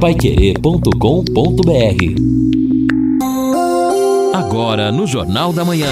paiquerê.com.br Agora no Jornal da Manhã.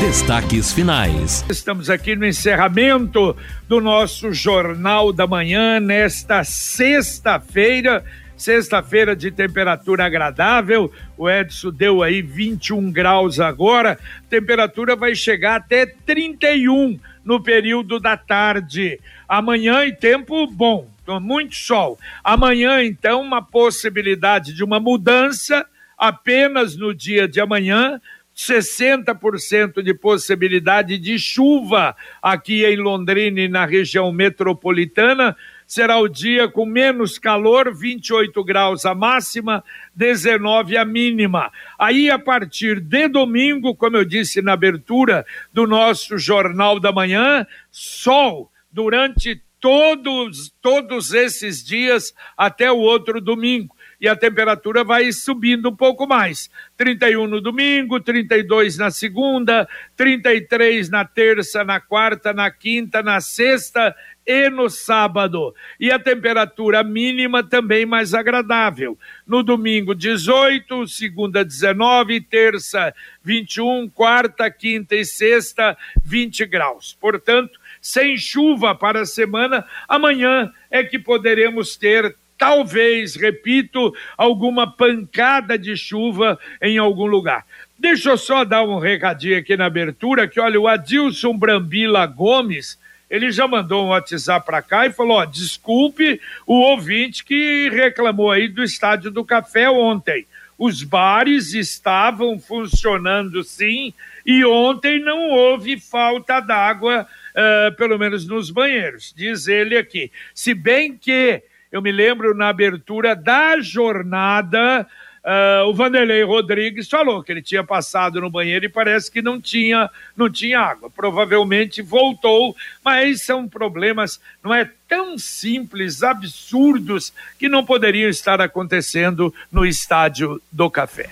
Destaques finais. Estamos aqui no encerramento do nosso Jornal da Manhã nesta sexta-feira. Sexta-feira de temperatura agradável. O Edson deu aí 21 graus agora. Temperatura vai chegar até 31 no período da tarde. Amanhã e tempo bom, muito sol. Amanhã, então, uma possibilidade de uma mudança apenas no dia de amanhã. 60% de possibilidade de chuva aqui em Londrina e na região metropolitana. Será o dia com menos calor, 28 graus a máxima, 19 a mínima. Aí, a partir de domingo, como eu disse na abertura do nosso Jornal da Manhã, sol durante todos, todos esses dias até o outro domingo e a temperatura vai subindo um pouco mais. 31 no domingo, 32 na segunda, 33 na terça, na quarta, na quinta, na sexta e no sábado. E a temperatura mínima também mais agradável. No domingo, 18, segunda, 19, terça, 21, quarta, quinta e sexta, 20 graus. Portanto, sem chuva para a semana, amanhã é que poderemos ter talvez, repito, alguma pancada de chuva em algum lugar. Deixa eu só dar um recadinho aqui na abertura, que olha, o Adilson Brambila Gomes, ele já mandou um WhatsApp para cá e falou, ó, desculpe o ouvinte que reclamou aí do Estádio do Café ontem. Os bares estavam funcionando sim, e ontem não houve falta d'água, uh, pelo menos nos banheiros, diz ele aqui. Se bem que eu me lembro na abertura da jornada, uh, o Vanderlei Rodrigues falou que ele tinha passado no banheiro e parece que não tinha, não tinha água. Provavelmente voltou, mas são problemas, não é tão simples, absurdos, que não poderiam estar acontecendo no estádio do Café.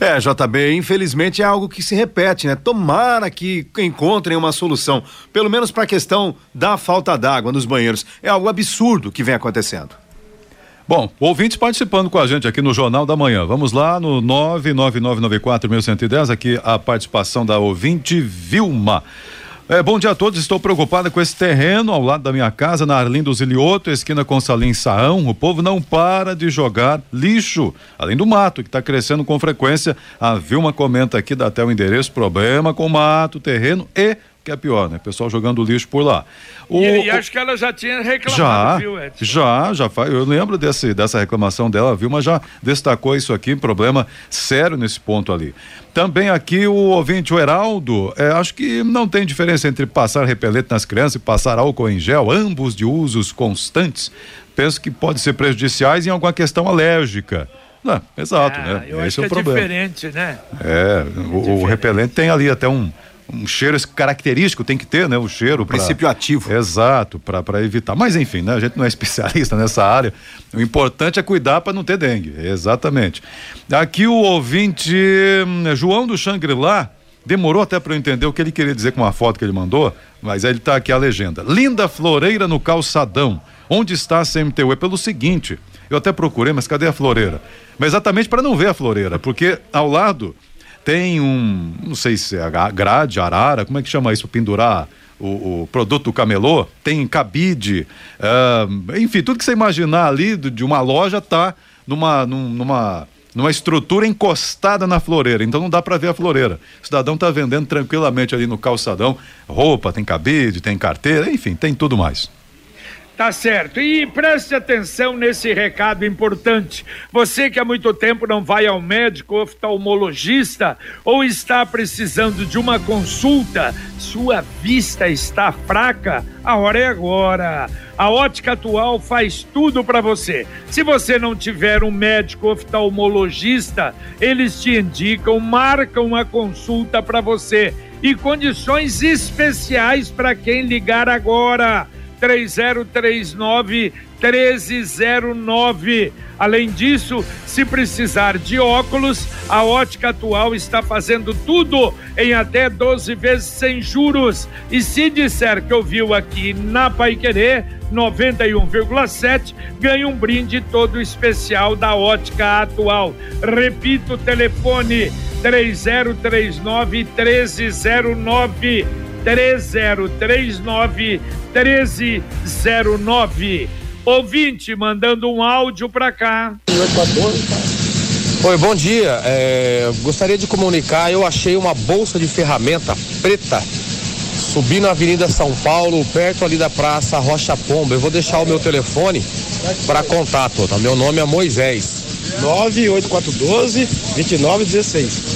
É, JB, infelizmente é algo que se repete, né? Tomara que encontrem uma solução, pelo menos para a questão da falta d'água nos banheiros. É algo absurdo que vem acontecendo. Bom, ouvintes participando com a gente aqui no Jornal da Manhã. Vamos lá no 999941110, aqui a participação da ouvinte Vilma. É, bom dia a todos. Estou preocupada com esse terreno ao lado da minha casa, na Arlindo Zilioto, esquina com Salim Saão. O povo não para de jogar lixo, além do mato, que está crescendo com frequência. A Vilma comenta aqui, dá até o endereço: problema com mato, terreno e que é pior, né? Pessoal jogando lixo por lá. O, e, e acho que ela já tinha reclamado, já, viu, Edson? Já, já faz. Eu lembro desse, dessa reclamação dela, viu? Mas já destacou isso aqui, problema sério nesse ponto ali. Também aqui o ouvinte, o Heraldo, é, acho que não tem diferença entre passar repelente nas crianças e passar álcool em gel, ambos de usos constantes. Penso que pode ser prejudiciais em alguma questão alérgica. Não, exato, ah, né? Esse é o é problema. diferente, né? É, o, o repelente tem ali até um um cheiro característico tem que ter, né? O cheiro. O pra... princípio ativo. Exato, para evitar. Mas enfim, né? A gente não é especialista nessa área. O importante é cuidar para não ter dengue. Exatamente. Aqui o ouvinte hum, João do Xangri-Lá demorou até para eu entender o que ele queria dizer com a foto que ele mandou, mas aí ele tá aqui a legenda. Linda floreira no calçadão. Onde está a CMTU? É pelo seguinte, eu até procurei, mas cadê a floreira? Mas exatamente para não ver a floreira, porque ao lado tem um, não sei se é grade, arara, como é que chama isso, pendurar o, o produto do camelô, tem cabide, uh, enfim, tudo que você imaginar ali de, uma loja tá numa, numa, numa estrutura encostada na floreira, então não dá para ver a floreira. O cidadão tá vendendo tranquilamente ali no calçadão, roupa, tem cabide, tem carteira, enfim, tem tudo mais. Tá certo. E preste atenção nesse recado importante. Você que há muito tempo não vai ao médico oftalmologista ou está precisando de uma consulta, sua vista está fraca, a hora é agora. A Ótica Atual faz tudo para você. Se você não tiver um médico oftalmologista, eles te indicam, marcam uma consulta para você e condições especiais para quem ligar agora. 3039 1309. Além disso, se precisar de óculos, a Ótica Atual está fazendo tudo em até 12 vezes sem juros. E se disser que ouviu aqui na Paiquerê 91,7, ganha um brinde todo especial da Ótica Atual. Repito o telefone 3039 1309 3039 1309. Ouvinte mandando um áudio para cá. Oi, bom dia. É, gostaria de comunicar, eu achei uma bolsa de ferramenta preta subindo na Avenida São Paulo, perto ali da Praça Rocha Pomba. Eu vou deixar o meu telefone para contato. Tá? Meu nome é Moisés. 98412 2916.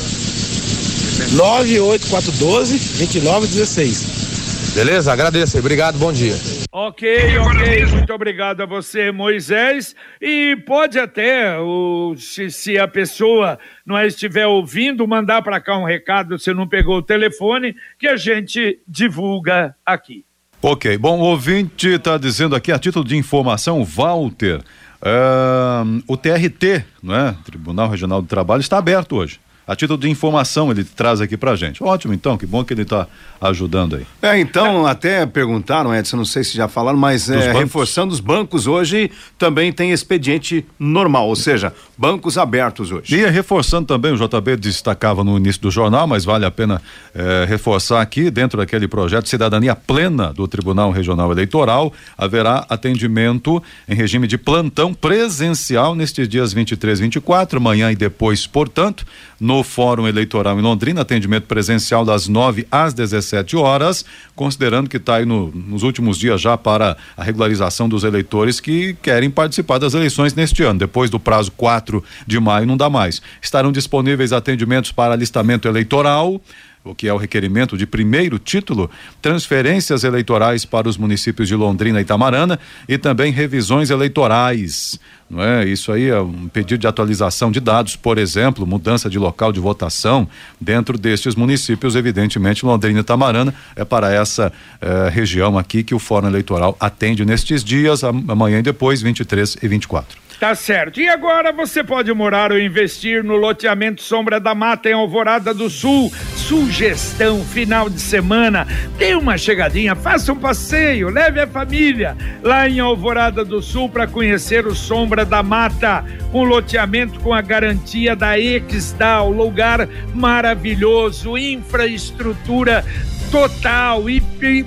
98412 2916. Beleza? Agradeço. Obrigado, bom dia. Ok, ok. Muito obrigado a você, Moisés. E pode até, o, se, se a pessoa não estiver ouvindo, mandar para cá um recado se não pegou o telefone, que a gente divulga aqui. Ok, bom, o ouvinte está dizendo aqui, a título de informação, Walter, uh, o TRT, não é? Tribunal Regional do Trabalho, está aberto hoje a título de informação ele traz aqui pra gente. Ótimo, então, que bom que ele está ajudando aí. É, então, até perguntaram, Edson, não sei se já falaram, mas é, reforçando os bancos hoje também tem expediente normal, ou seja, bancos abertos hoje. E reforçando também, o JB destacava no início do jornal, mas vale a pena é, reforçar aqui, dentro daquele projeto Cidadania Plena do Tribunal Regional Eleitoral, haverá atendimento em regime de plantão presencial nestes dias 23 e 24, amanhã e depois, portanto, no Fórum Eleitoral em Londrina, atendimento presencial das 9 às 17 horas, considerando que está aí no, nos últimos dias já para a regularização dos eleitores que querem participar das eleições neste ano. Depois do prazo 4 de maio, não dá mais. Estarão disponíveis atendimentos para alistamento eleitoral o que é o requerimento de primeiro título, transferências eleitorais para os municípios de Londrina e Itamarana e também revisões eleitorais. Não é? Isso aí é um pedido de atualização de dados, por exemplo, mudança de local de votação dentro destes municípios, evidentemente Londrina e Itamarana é para essa eh, região aqui que o Fórum Eleitoral atende nestes dias, amanhã e depois, 23 e 24. Tá certo. E agora você pode morar ou investir no loteamento Sombra da Mata em Alvorada do Sul. Sugestão final de semana. Dê uma chegadinha, faça um passeio, leve a família lá em Alvorada do Sul para conhecer o Sombra da Mata. Um loteamento com a garantia da Exdal, lugar maravilhoso, infraestrutura total e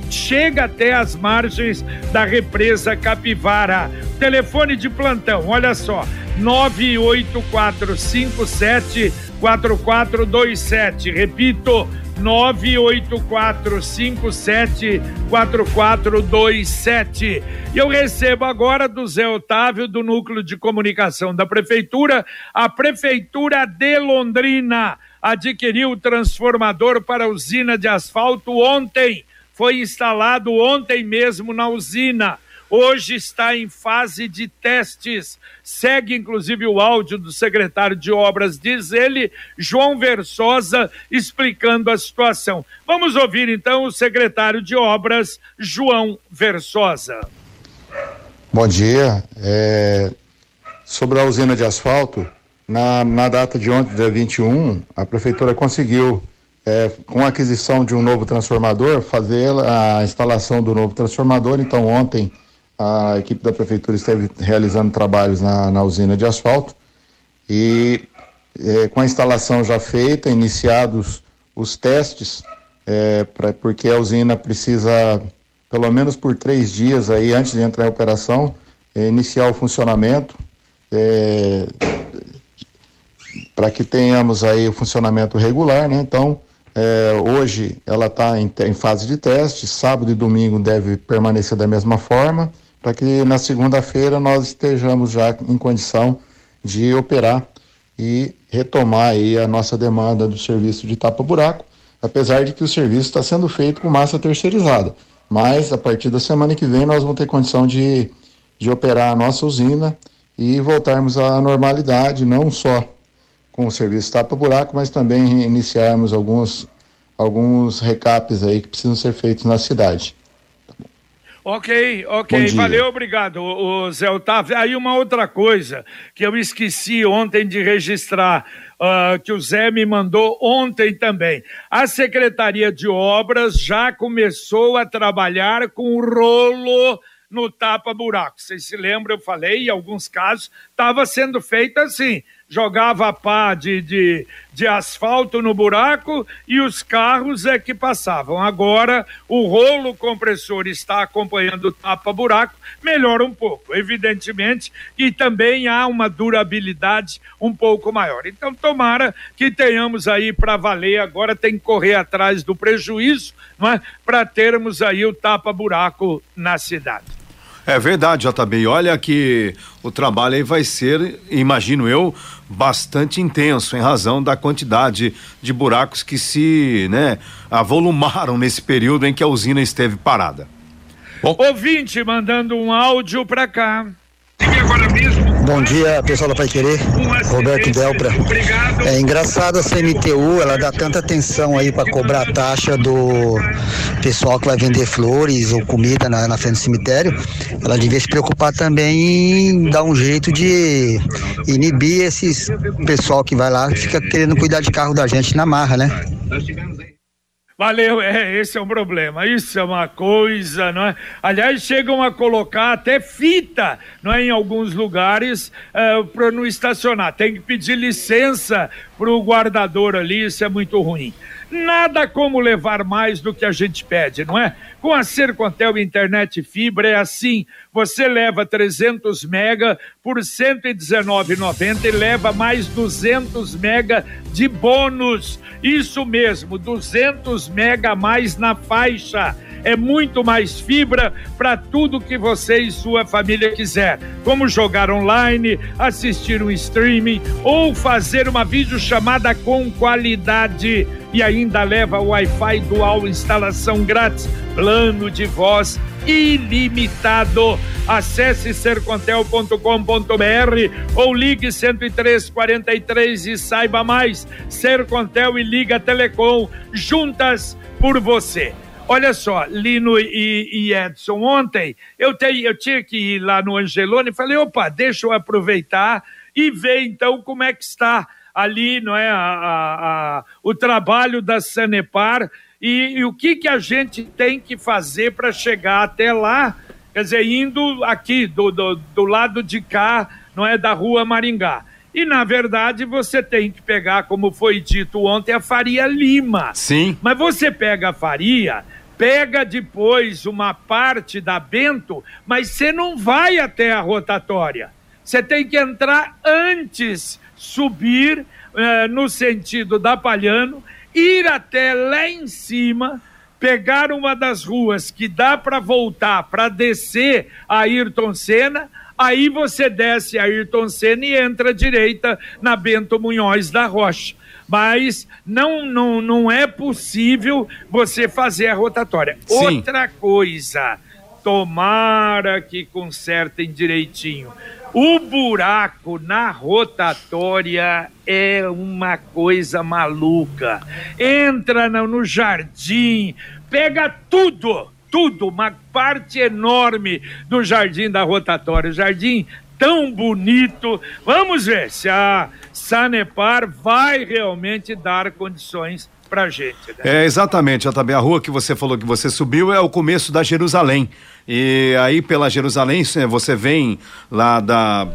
chega até as margens da represa Capivara. Telefone de plantão, olha só, 98457 4427. Repito, 98457 4427. E eu recebo agora do Zé Otávio, do Núcleo de Comunicação da Prefeitura, a Prefeitura de Londrina adquiriu o transformador para a usina de asfalto ontem. Foi instalado ontem mesmo na usina. Hoje está em fase de testes. Segue inclusive o áudio do secretário de obras, diz ele, João Versosa, explicando a situação. Vamos ouvir então o secretário de obras, João Versosa. Bom dia. É... Sobre a usina de asfalto, na, na data de ontem, dia 21, a prefeitura conseguiu, é, com a aquisição de um novo transformador, fazer a instalação do novo transformador. Então, ontem, a equipe da prefeitura esteve realizando trabalhos na, na usina de asfalto e é, com a instalação já feita, iniciados os testes, é, pra, porque a usina precisa, pelo menos por três dias aí, antes de entrar em operação, é, iniciar o funcionamento. É, para que tenhamos aí o funcionamento regular, né? Então, é, hoje ela está em, em, fase de teste, sábado e domingo deve permanecer da mesma forma, para que na segunda-feira nós estejamos já em condição de operar e retomar aí a nossa demanda do serviço de tapa-buraco, apesar de que o serviço está sendo feito com massa terceirizada. Mas a partir da semana que vem nós vamos ter condição de, de operar a nossa usina e voltarmos à normalidade, não só com o serviço tapa-buraco, mas também iniciarmos alguns, alguns recapes aí que precisam ser feitos na cidade. Ok, ok, valeu, obrigado, o Zé Otávio. Aí uma outra coisa que eu esqueci ontem de registrar, uh, que o Zé me mandou ontem também. A Secretaria de Obras já começou a trabalhar com o rolo no tapa-buraco. Vocês se lembram, eu falei, em alguns casos estava sendo feito assim jogava pá de, de, de asfalto no buraco e os carros é que passavam. Agora o rolo compressor está acompanhando o tapa-buraco, melhora um pouco, evidentemente, e também há uma durabilidade um pouco maior. Então, tomara que tenhamos aí para valer, agora tem que correr atrás do prejuízo, é? Para termos aí o tapa-buraco na cidade. É verdade, JB. E olha que o trabalho aí vai ser, imagino eu, bastante intenso em razão da quantidade de buracos que se, né, avolumaram nesse período em que a usina esteve parada. Bom. Ouvinte mandando um áudio para cá. Bom dia, pessoal da Pai Querer. Roberto Delpra. É engraçado a CMTU, ela dá tanta atenção aí para cobrar a taxa do pessoal que vai vender flores ou comida na, na frente do cemitério. Ela devia se preocupar também em dar um jeito de inibir esses pessoal que vai lá, fica querendo cuidar de carro da gente na marra, né? Valeu, é, esse é o problema. Isso é uma coisa, não é? Aliás, chegam a colocar até fita, não é? Em alguns lugares, é, para não estacionar. Tem que pedir licença para o guardador ali, isso é muito ruim. Nada como levar mais do que a gente pede, não é? Com a Sercontel Internet Fibra é assim. Você leva 300 mega por R$ 119,90 e leva mais 200 mega de bônus. Isso mesmo, 200 mega a mais na faixa é muito mais fibra para tudo que você e sua família quiser, como jogar online, assistir um streaming ou fazer uma videochamada com qualidade e ainda leva Wi-Fi dual instalação grátis, plano de voz ilimitado. Acesse sercontel.com.br ou ligue 10343 e saiba mais. Sercontel e Liga Telecom juntas por você. Olha só, Lino e, e Edson, ontem eu, te, eu tinha que ir lá no Angelone e falei, opa, deixa eu aproveitar e ver então como é que está ali, não é, a, a, a o trabalho da Sanepar e, e, o que que a gente tem que fazer para chegar até lá, quer dizer, indo aqui do, do, do lado de cá, não é, da rua Maringá. E, na verdade, você tem que pegar, como foi dito ontem, a Faria Lima. Sim. Mas você pega a Faria, pega depois uma parte da Bento, mas você não vai até a rotatória. Você tem que entrar antes, subir eh, no sentido da Palhano, ir até lá em cima, pegar uma das ruas que dá para voltar para descer a Ayrton Senna, aí você desce a Ayrton Senna e entra à direita na Bento Munhoz da Rocha mas não, não, não é possível você fazer a rotatória. Sim. Outra coisa, tomara que consertem direitinho. O buraco na rotatória é uma coisa maluca. Entra no, no jardim, pega tudo, tudo, uma parte enorme do jardim da rotatória. O jardim tão bonito. Vamos ver se a Sanepar vai realmente dar condições para gente. Né? É exatamente, também a rua que você falou que você subiu é o começo da Jerusalém e aí pela Jerusalém você vem lá da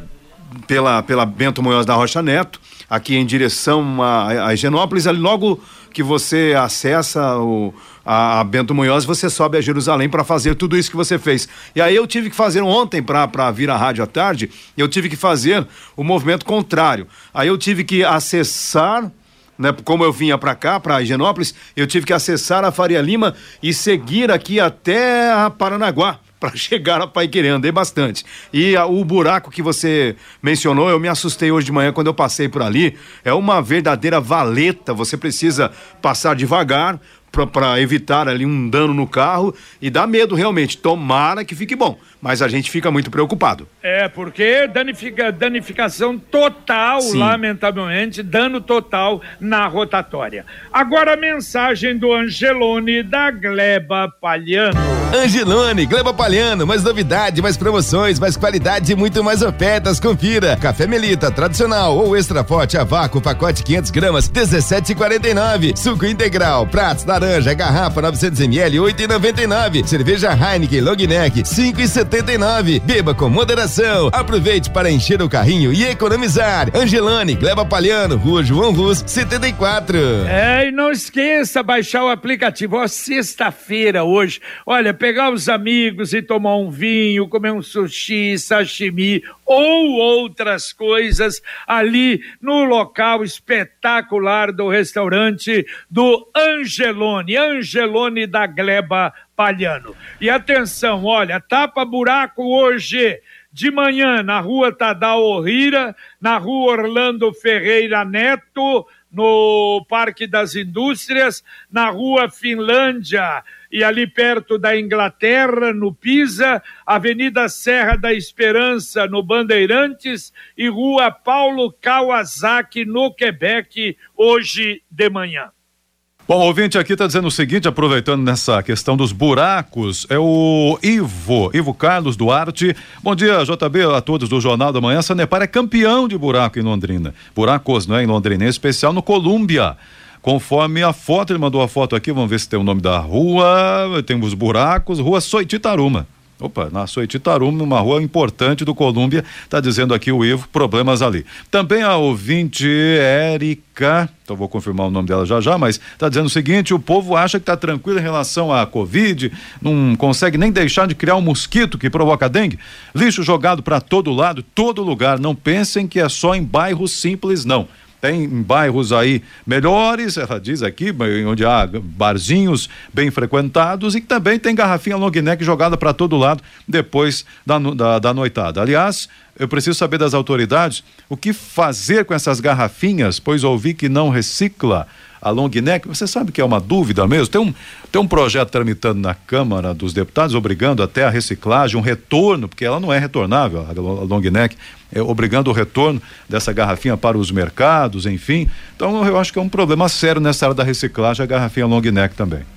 pela pela Bento Munhoz da Rocha Neto aqui em direção a, a Higienópolis ali logo que você acessa o a, a Bento Munhoz, você sobe a Jerusalém para fazer tudo isso que você fez. E aí eu tive que fazer ontem para vir à rádio à tarde, eu tive que fazer o movimento contrário. Aí eu tive que acessar né, como eu vinha para cá, para Higienópolis, eu tive que acessar a Faria Lima e seguir aqui até a Paranaguá para chegar a Paiquerê, andei bastante. E a, o buraco que você mencionou, eu me assustei hoje de manhã quando eu passei por ali, é uma verdadeira valeta, você precisa passar devagar, para evitar ali um dano no carro e dá medo realmente. Tomara que fique bom, mas a gente fica muito preocupado. É, porque danifica, danificação total, Sim. lamentavelmente, dano total na rotatória. Agora a mensagem do Angelone da Gleba Palhano. Angelone, Gleba Palhano, mais novidade, mais promoções, mais qualidade e muito mais ofertas. Confira. Café Melita, tradicional ou extra forte a vácuo, pacote 500 gramas, 17,49. Suco integral, pratos, laranja, garrafa 900 ml, 8,99. Cerveja Heineken Long Neck, 5,79. Beba com moderação. Aproveite para encher o carrinho e economizar. Angelone, Gleba Palhano, Rua João Rus, 74. É, e não esqueça baixar o aplicativo. Ó, sexta-feira hoje. Olha, pegar os amigos e tomar um vinho, comer um sushi, sashimi ou outras coisas ali no local espetacular do restaurante do Angelone, Angelone da Gleba Palhano. E atenção, olha, tapa buraco hoje de manhã na rua Tadao Orrira, na rua Orlando Ferreira Neto, no Parque das Indústrias, na rua Finlândia e ali perto da Inglaterra, no Pisa, Avenida Serra da Esperança, no Bandeirantes e rua Paulo Kawasaki, no Quebec, hoje de manhã. Bom, o ouvinte aqui está dizendo o seguinte, aproveitando nessa questão dos buracos, é o Ivo, Ivo Carlos Duarte. Bom dia, JB, a todos do Jornal da Manhã. Sanepar é campeão de buraco em Londrina. Buracos, não é? Em Londrina, em especial no Colômbia. Conforme a foto, ele mandou a foto aqui, vamos ver se tem o nome da rua, tem os buracos, rua Soititaruma. Opa, na Soititaruma, numa rua importante do Colômbia, está dizendo aqui o Ivo, problemas ali. Também a ouvinte Érica, então vou confirmar o nome dela já já, mas está dizendo o seguinte: o povo acha que está tranquilo em relação à Covid, não consegue nem deixar de criar um mosquito que provoca dengue. Lixo jogado para todo lado, todo lugar. Não pensem que é só em bairros simples, não tem bairros aí melhores, ela diz aqui, onde há barzinhos bem frequentados e também tem garrafinha long neck jogada para todo lado depois da, da, da noitada. Aliás, eu preciso saber das autoridades o que fazer com essas garrafinhas, pois ouvi que não recicla a long neck. Você sabe que é uma dúvida mesmo? Tem um, tem um projeto tramitando na Câmara dos Deputados, obrigando até a reciclagem, um retorno, porque ela não é retornável, a long neck, é, obrigando o retorno dessa garrafinha para os mercados, enfim. Então eu acho que é um problema sério nessa área da reciclagem, a garrafinha long neck também.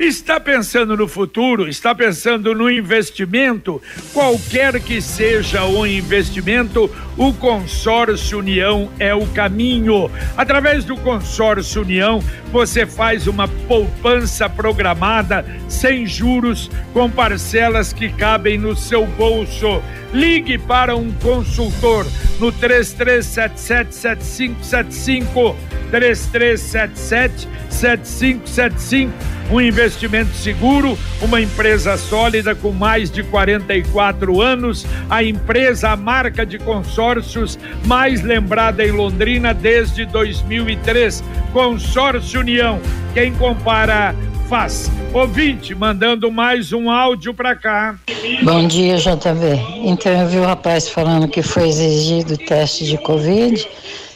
Está pensando no futuro? Está pensando no investimento? Qualquer que seja o investimento, o Consórcio União é o caminho. Através do Consórcio União, você faz uma poupança programada, sem juros, com parcelas que cabem no seu bolso. Ligue para um consultor no 33777575 3377 7575 um investimento seguro, uma empresa sólida com mais de 44 anos, a empresa, a marca de consórcios mais lembrada em Londrina desde 2003. Consórcio União. Quem compara faz. Ouvinte, mandando mais um áudio para cá. Bom dia, JB. Então eu vi o rapaz falando que foi exigido o teste de Covid.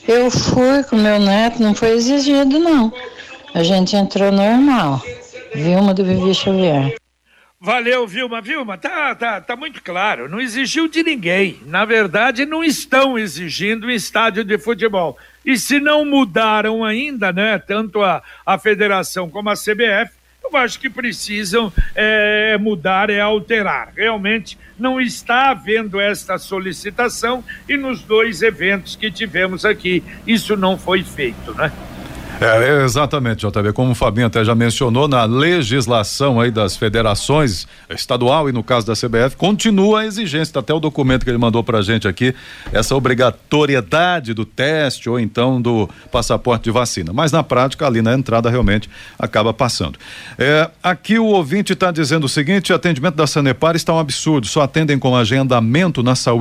Eu fui com meu neto, não foi exigido, não. A gente entrou normal. Vilma do Vivi Xavier. Valeu, Vilma. Vilma, tá, tá, tá muito claro. Não exigiu de ninguém. Na verdade, não estão exigindo estádio de futebol. E se não mudaram ainda, né? Tanto a, a federação como a CBF, eu acho que precisam é, mudar e alterar. Realmente não está havendo esta solicitação e nos dois eventos que tivemos aqui, isso não foi feito, né? É, exatamente, JB. Como o Fabinho até já mencionou, na legislação aí das federações estadual e no caso da CBF, continua a exigência, tá até o documento que ele mandou pra gente aqui, essa obrigatoriedade do teste ou então do passaporte de vacina. Mas na prática, ali na entrada, realmente acaba passando. É, aqui o ouvinte está dizendo o seguinte: o atendimento da Sanepar está um absurdo. Só atendem com agendamento na Saúl.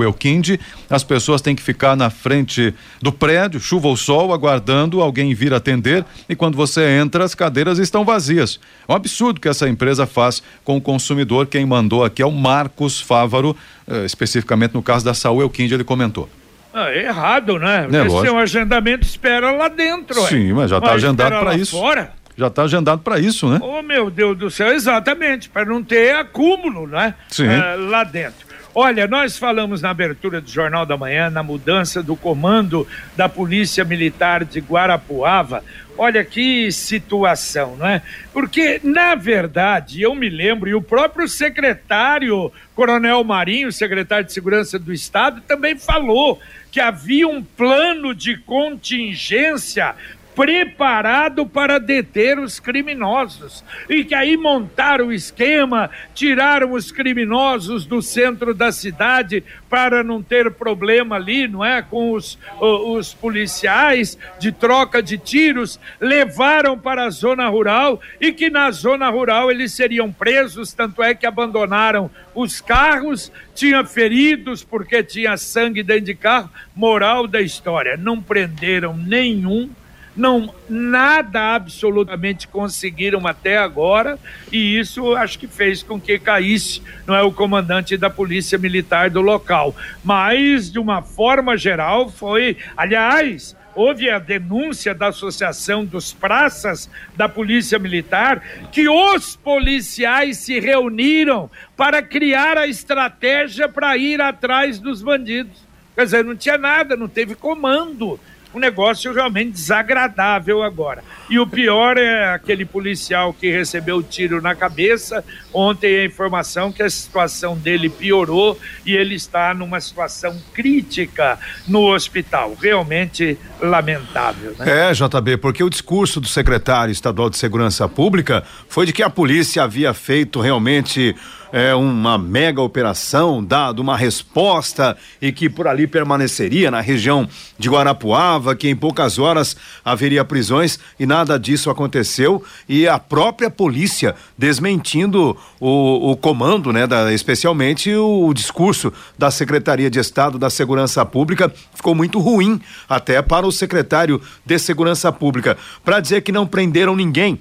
As pessoas têm que ficar na frente do prédio, chuva ou sol, aguardando alguém vir atender e quando você entra, as cadeiras estão vazias. É um absurdo que essa empresa faz com o consumidor. Quem mandou aqui é o Marcos Fávaro, eh, especificamente no caso da Saúl Elquinde, ele comentou. Ah, é errado, né? É, Esse é um agendamento, espera lá dentro. Sim, ué. mas já está agendado para isso. Fora? Já está agendado para isso, né? Oh, meu Deus do céu, exatamente, para não ter acúmulo, né? Sim. Ah, lá dentro. Olha, nós falamos na abertura do Jornal da Manhã, na mudança do comando da Polícia Militar de Guarapuava. Olha que situação, não é? Porque, na verdade, eu me lembro, e o próprio secretário, Coronel Marinho, secretário de Segurança do Estado, também falou que havia um plano de contingência preparado para deter os criminosos. E que aí montaram o esquema, tiraram os criminosos do centro da cidade para não ter problema ali, não é? Com os, os policiais de troca de tiros, levaram para a zona rural e que na zona rural eles seriam presos, tanto é que abandonaram os carros, tinha feridos porque tinha sangue dentro de carro. Moral da história, não prenderam nenhum não nada absolutamente conseguiram até agora e isso acho que fez com que caísse não é o comandante da polícia militar do local mas de uma forma geral foi aliás houve a denúncia da Associação dos Praças da Polícia Militar que os policiais se reuniram para criar a estratégia para ir atrás dos bandidos. Quer dizer, não tinha nada, não teve comando um negócio realmente desagradável agora. E o pior é aquele policial que recebeu o tiro na cabeça. Ontem a informação que a situação dele piorou e ele está numa situação crítica no hospital. Realmente lamentável. Né? É, JB, porque o discurso do secretário estadual de Segurança Pública foi de que a polícia havia feito realmente é, uma mega operação, dado uma resposta e que por ali permaneceria na região de Guarapuava, que em poucas horas haveria prisões e nada disso aconteceu. E a própria polícia desmentindo o, o comando, né, da, especialmente o, o discurso da Secretaria de Estado da Segurança Pública. Ficou muito ruim até para o secretário de Segurança Pública. Para dizer que não prenderam ninguém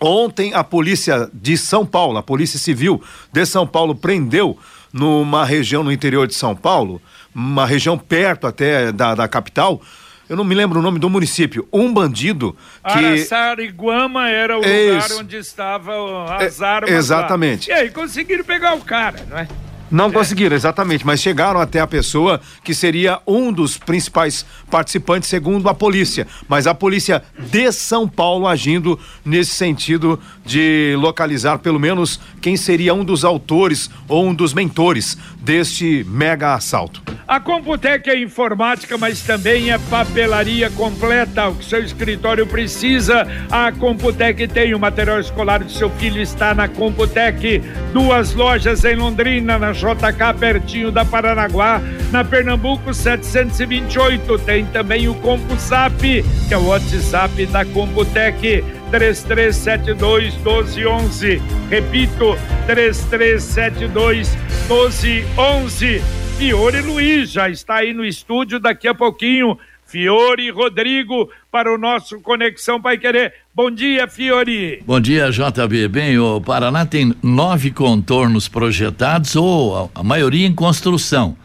Ontem a polícia de São Paulo, a Polícia Civil de São Paulo prendeu numa região no interior de São Paulo, uma região perto até da, da capital, eu não me lembro o nome do município, um bandido que... Araçariguama era o lugar onde estavam as é, armas Exatamente. Lá. E aí conseguiram pegar o cara, não é? Não é. conseguiram, exatamente, mas chegaram até a pessoa que seria um dos principais participantes, segundo a polícia. Mas a polícia de São Paulo agindo nesse sentido de localizar pelo menos quem seria um dos autores ou um dos mentores deste mega assalto. A Computec é informática, mas também é papelaria completa. O que seu escritório precisa, a Computec tem. O material escolar do seu filho está na Computec. Duas lojas em Londrina, na JK, pertinho da Paranaguá, na Pernambuco 728. Tem também o CompuSap, que é o WhatsApp da Computec. 3372 1211. Repito, 3372 1211. Fiore Luiz já está aí no estúdio daqui a pouquinho. Fiore Rodrigo para o nosso Conexão Pai Querer. Bom dia, Fiore. Bom dia, JB. Bem, o Paraná tem nove contornos projetados ou a maioria em construção.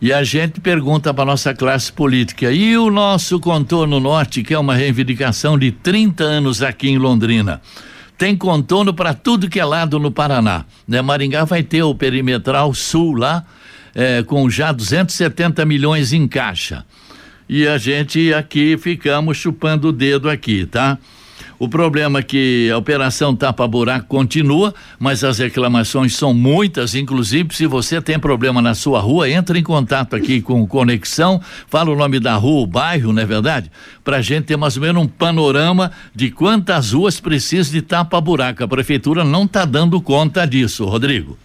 E a gente pergunta para nossa classe política: e o nosso contorno norte, que é uma reivindicação de 30 anos aqui em Londrina? Tem contorno para tudo que é lado no Paraná. Né? Maringá vai ter o perimetral sul lá é, com já 270 milhões em caixa. E a gente aqui ficamos chupando o dedo aqui, tá? O problema é que a operação tapa buraco continua, mas as reclamações são muitas, inclusive se você tem problema na sua rua, entre em contato aqui com Conexão, fala o nome da rua, o bairro, não é verdade? Pra gente ter mais ou menos um panorama de quantas ruas precisam de tapa buraco. A prefeitura não tá dando conta disso, Rodrigo.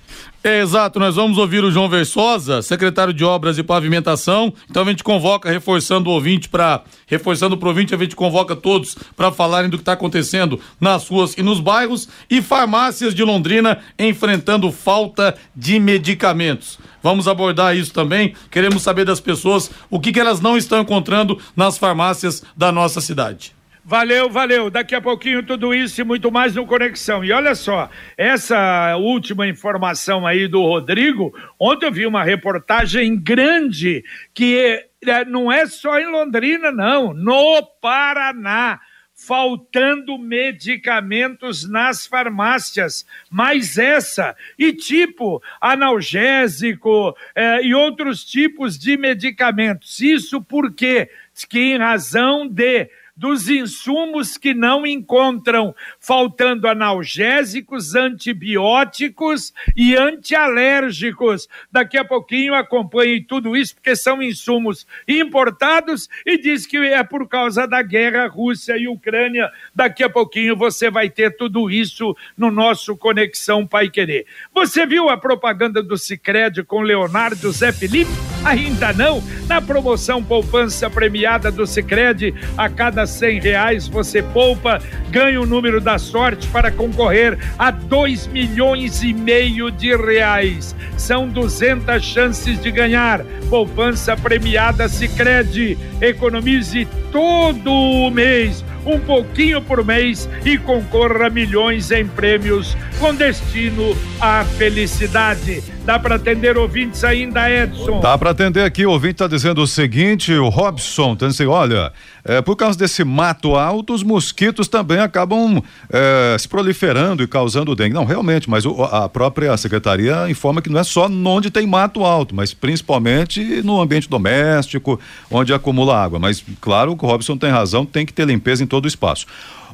É, exato, nós vamos ouvir o João Versosa, secretário de Obras e Pavimentação. Então a gente convoca, reforçando o ouvinte para. Reforçando o ouvinte, a gente convoca todos para falarem do que está acontecendo nas ruas e nos bairros. E farmácias de Londrina enfrentando falta de medicamentos. Vamos abordar isso também. Queremos saber das pessoas o que, que elas não estão encontrando nas farmácias da nossa cidade. Valeu, valeu. Daqui a pouquinho tudo isso e muito mais no Conexão. E olha só, essa última informação aí do Rodrigo, ontem eu vi uma reportagem grande que é, não é só em Londrina, não, no Paraná faltando medicamentos nas farmácias, mais essa, e tipo analgésico eh, e outros tipos de medicamentos. Isso porque que em razão de dos insumos que não encontram, faltando analgésicos, antibióticos e antialérgicos. Daqui a pouquinho acompanhe tudo isso, porque são insumos importados e diz que é por causa da guerra Rússia e Ucrânia. Daqui a pouquinho você vai ter tudo isso no nosso Conexão Pai Querer. Você viu a propaganda do Cicred com Leonardo Zé Felipe? Ainda não? Na promoção Poupança Premiada do Cicred, a cada cem reais você poupa, ganha o número da sorte para concorrer a dois milhões e meio de reais. São 200 chances de ganhar. Poupança Premiada Cicred. Economize todo o mês um pouquinho por mês e concorra a milhões em prêmios com destino à felicidade. Dá para atender ouvintes ainda, Edson? Dá para atender aqui, o ouvinte está dizendo o seguinte, o Robson, tá dizendo assim, olha, é, por causa desse mato alto, os mosquitos também acabam é, se proliferando e causando dengue. Não, realmente, mas o, a própria secretaria informa que não é só onde tem mato alto, mas principalmente no ambiente doméstico, onde acumula água. Mas, claro, o Robson tem razão, tem que ter limpeza em todo o espaço.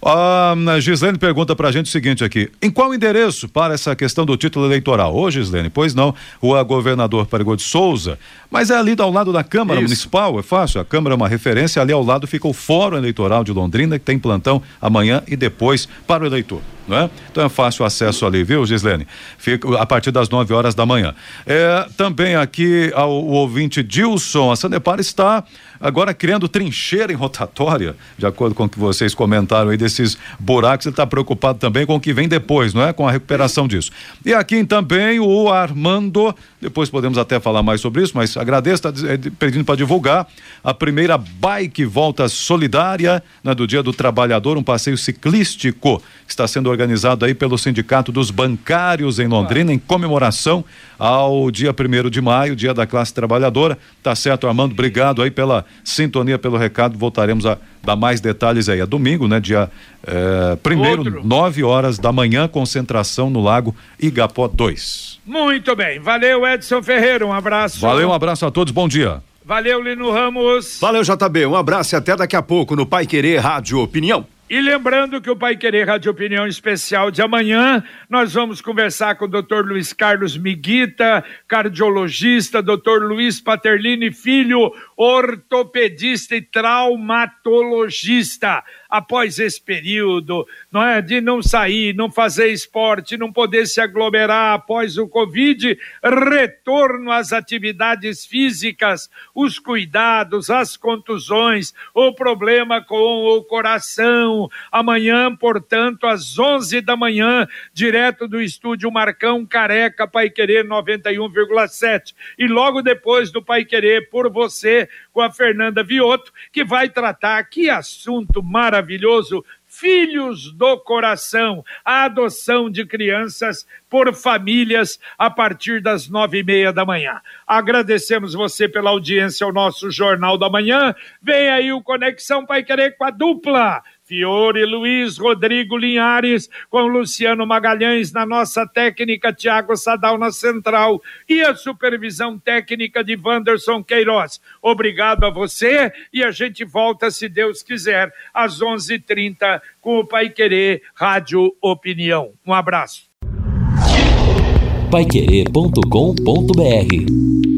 A Gislene pergunta pra gente o seguinte aqui: em qual endereço para essa questão do título eleitoral? Ô, Gislene, pois não, o governador Perigô de Souza, mas é ali ao lado da Câmara Isso. Municipal, é fácil, a Câmara é uma referência, ali ao lado fica o Fórum Eleitoral de Londrina, que tem plantão amanhã e depois para o eleitor. Não é? Então é fácil o acesso ali, viu, Gislene? Fica a partir das 9 horas da manhã. É, também aqui ao, o ouvinte Dilson, a Sanepar está agora criando trincheira em rotatória, de acordo com o que vocês comentaram aí desses buracos, ele está preocupado também com o que vem depois, não é? Com a recuperação disso. E aqui também o Armando, depois podemos até falar mais sobre isso, mas agradeço, está é, pedindo para divulgar a primeira bike volta solidária né, do Dia do Trabalhador, um passeio ciclístico que está sendo organizado aí pelo Sindicato dos Bancários em Londrina, em comemoração ao dia primeiro de maio, dia da classe trabalhadora. Tá certo, Armando, obrigado aí pela sintonia, pelo recado. Voltaremos a dar mais detalhes aí. É domingo, né? Dia é, primeiro, nove horas da manhã, concentração no Lago Igapó 2. Muito bem. Valeu, Edson Ferreira. Um abraço. Valeu, um abraço a todos. Bom dia. Valeu, Lino Ramos. Valeu, JB. Um abraço e até daqui a pouco no Pai Querer Rádio Opinião. E lembrando que o Pai Querer Rádio Opinião Especial de amanhã, nós vamos conversar com o Dr. Luiz Carlos Miguita, cardiologista, Dr. Luiz Paterlini Filho, ortopedista e traumatologista após esse período, não é, de não sair, não fazer esporte, não poder se aglomerar após o Covid, retorno às atividades físicas, os cuidados, as contusões, o problema com o coração. Amanhã, portanto, às 11 da manhã, direto do estúdio Marcão Careca, Pai Querer 91,7. E logo depois do Pai Querer por com a Fernanda Vioto, que vai tratar que assunto maravilhoso Filhos do Coração, a adoção de crianças por famílias a partir das nove e meia da manhã. Agradecemos você pela audiência ao nosso Jornal da Manhã. Vem aí o Conexão Pai Querer com a dupla Fiore Luiz Rodrigo Linhares, com Luciano Magalhães na nossa técnica, Tiago Sadal na central e a supervisão técnica de Wanderson Queiroz. Obrigado a você e a gente volta, se Deus quiser, às 11:30 h 30 com o Pai Querer Rádio Opinião. Um abraço. Paiquerê.com.br